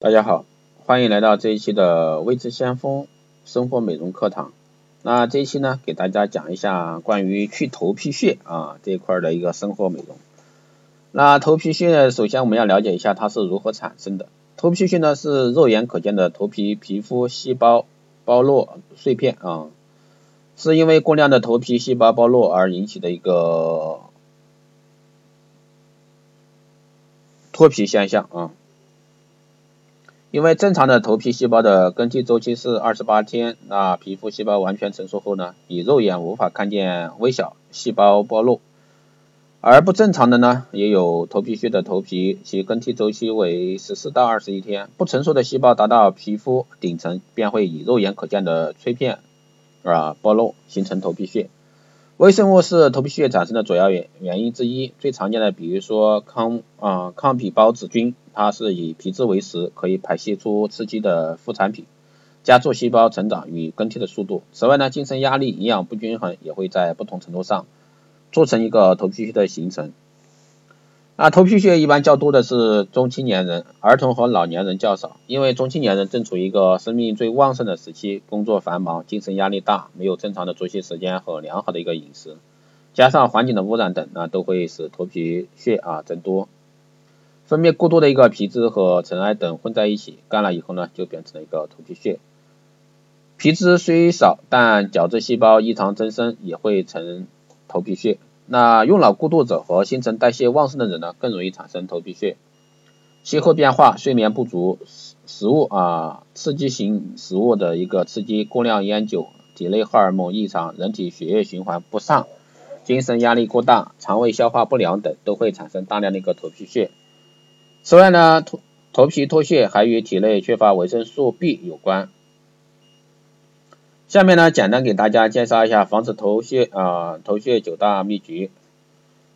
大家好，欢迎来到这一期的微知先锋生活美容课堂。那这一期呢，给大家讲一下关于去头皮屑啊这一块的一个生活美容。那头皮屑，首先我们要了解一下它是如何产生的。头皮屑呢是肉眼可见的头皮皮肤细胞剥落碎片啊，是因为过量的头皮细胞剥落而引起的一个脱皮现象啊。因为正常的头皮细胞的更替周期是二十八天，那皮肤细胞完全成熟后呢，以肉眼无法看见微小细胞剥落，而不正常的呢，也有头皮屑的头皮，其更替周期为十四到二十一天，不成熟的细胞达到皮肤顶层，便会以肉眼可见的碎片啊剥落，形成头皮屑。微生物是头皮屑产生的主要原原因之一，最常见的比如说康啊抗皮孢子菌，它是以皮质为食，可以排泄出刺激的副产品，加速细胞成长与更替的速度。此外呢，精神压力、营养不均衡也会在不同程度上促成一个头皮屑的形成。啊头皮屑一般较多的是中青年人，儿童和老年人较少，因为中青年人正处于一个生命最旺盛的时期，工作繁忙，精神压力大，没有正常的作息时间和良好的一个饮食，加上环境的污染等，那都会使头皮屑啊增多。分泌过多的一个皮脂和尘埃等混在一起，干了以后呢，就变成了一个头皮屑。皮脂虽少，但角质细胞异常增生，也会成头皮屑。那用脑过度者和新陈代谢旺盛的人呢，更容易产生头皮屑。气候变化、睡眠不足、食食物啊刺激型食物的一个刺激、过量烟酒、体内荷尔蒙异常、人体血液循环不畅、精神压力过大、肠胃消化不良等，都会产生大量的一个头皮屑。此外呢，头头皮脱屑还与体内缺乏维生素 B 有关。下面呢，简单给大家介绍一下防止头屑啊头屑九大秘诀。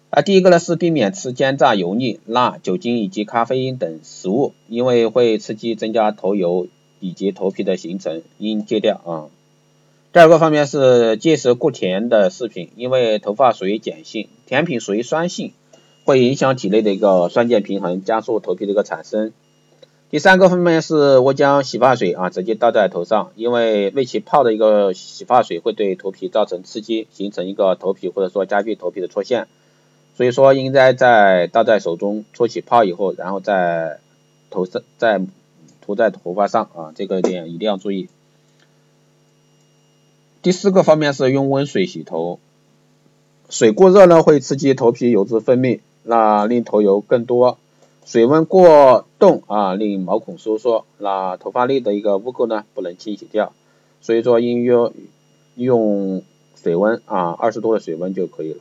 啊，第一个呢是避免吃煎炸、油腻、辣、酒精以及咖啡因等食物，因为会刺激增加头油以及头皮的形成，应戒掉啊。第二个方面是戒食过甜的食品，因为头发属于碱性，甜品属于酸性，会影响体内的一个酸碱平衡，加速头皮的一个产生。第三个方面是我将洗发水啊直接倒在头上，因为为其泡的一个洗发水会对头皮造成刺激，形成一个头皮或者说加剧头皮的出现，所以说应该在倒在手中搓起泡以后，然后再头上再涂在头发上啊，这个点一定要注意。第四个方面是用温水洗头，水过热呢会刺激头皮油脂分泌，那令头油更多。水温过冻啊，令毛孔收缩，那头发内的一个污垢呢不能清洗掉，所以说应用用水温啊二十度的水温就可以了。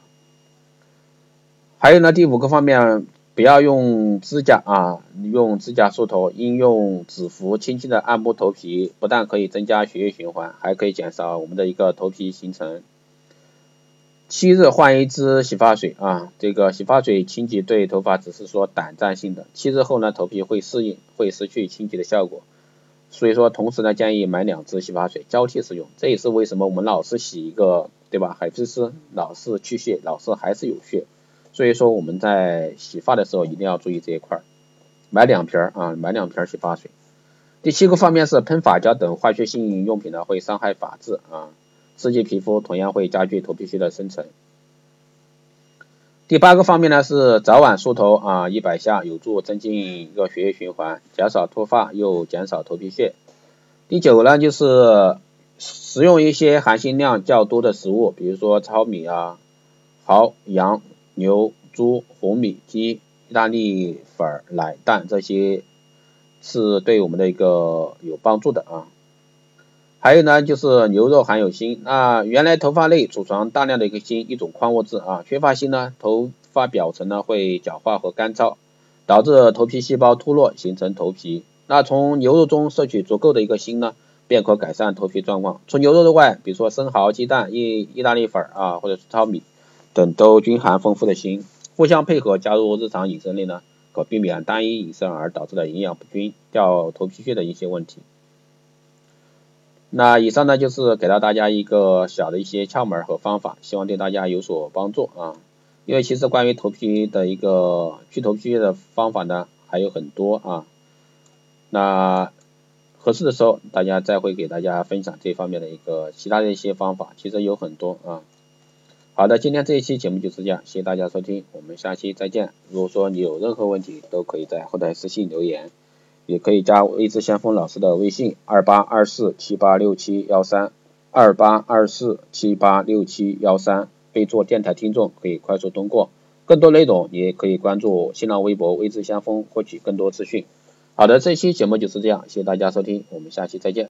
还有呢，第五个方面，不要用指甲啊，用指甲梳头，应用指腹轻轻的按摩头皮，不但可以增加血液循环，还可以减少我们的一个头皮形成。七日换一支洗发水啊，这个洗发水清洁对头发只是说短暂性的，七日后呢头皮会适应，会失去清洁的效果，所以说同时呢建议买两支洗发水交替使用，这也是为什么我们老是洗一个对吧海飞丝，老是去屑，老是还是有屑，所以说我们在洗发的时候一定要注意这一块儿，买两瓶儿啊买两瓶儿洗发水。第七个方面是喷发胶等化学性用品呢会伤害发质啊。刺激皮肤同样会加剧头皮屑的生成。第八个方面呢是早晚梳头啊一百下，有助增进一个血液循环，减少脱发又减少头皮屑。第九呢就是食用一些含锌量较多的食物，比如说糙米啊、蚝、羊、牛、猪、红米、鸡、意大利粉、奶、蛋这些是对我们的一个有帮助的啊。还有呢，就是牛肉含有锌。那原来头发内储藏大量的一个锌，一种矿物质啊，缺乏锌呢，头发表层呢会角化和干燥，导致头皮细胞脱落，形成头皮。那从牛肉中摄取足够的一个锌呢，便可改善头皮状况。除牛肉之外，比如说生蚝、鸡蛋、意意大利粉啊，或者是糙米等，都均含丰富的锌。互相配合加入日常饮食内呢，可避免单一饮食而导致的营养不均、掉头皮屑的一些问题。那以上呢就是给到大家一个小的一些窍门和方法，希望对大家有所帮助啊。因为其实关于头皮的一个去头皮屑的方法呢还有很多啊。那合适的时候，大家再会给大家分享这方面的一个其他的一些方法，其实有很多啊。好的，今天这一期节目就是这样，谢谢大家收听，我们下期再见。如果说你有任何问题，都可以在后台私信留言，也可以加微知先锋老师的微信二八二四七八六七幺三二八二四七八六七幺三，备注电台听众可以快速通过。更多内容也可以关注新浪微博微知先锋获取更多资讯。好的，这期节目就是这样，谢谢大家收听，我们下期再见。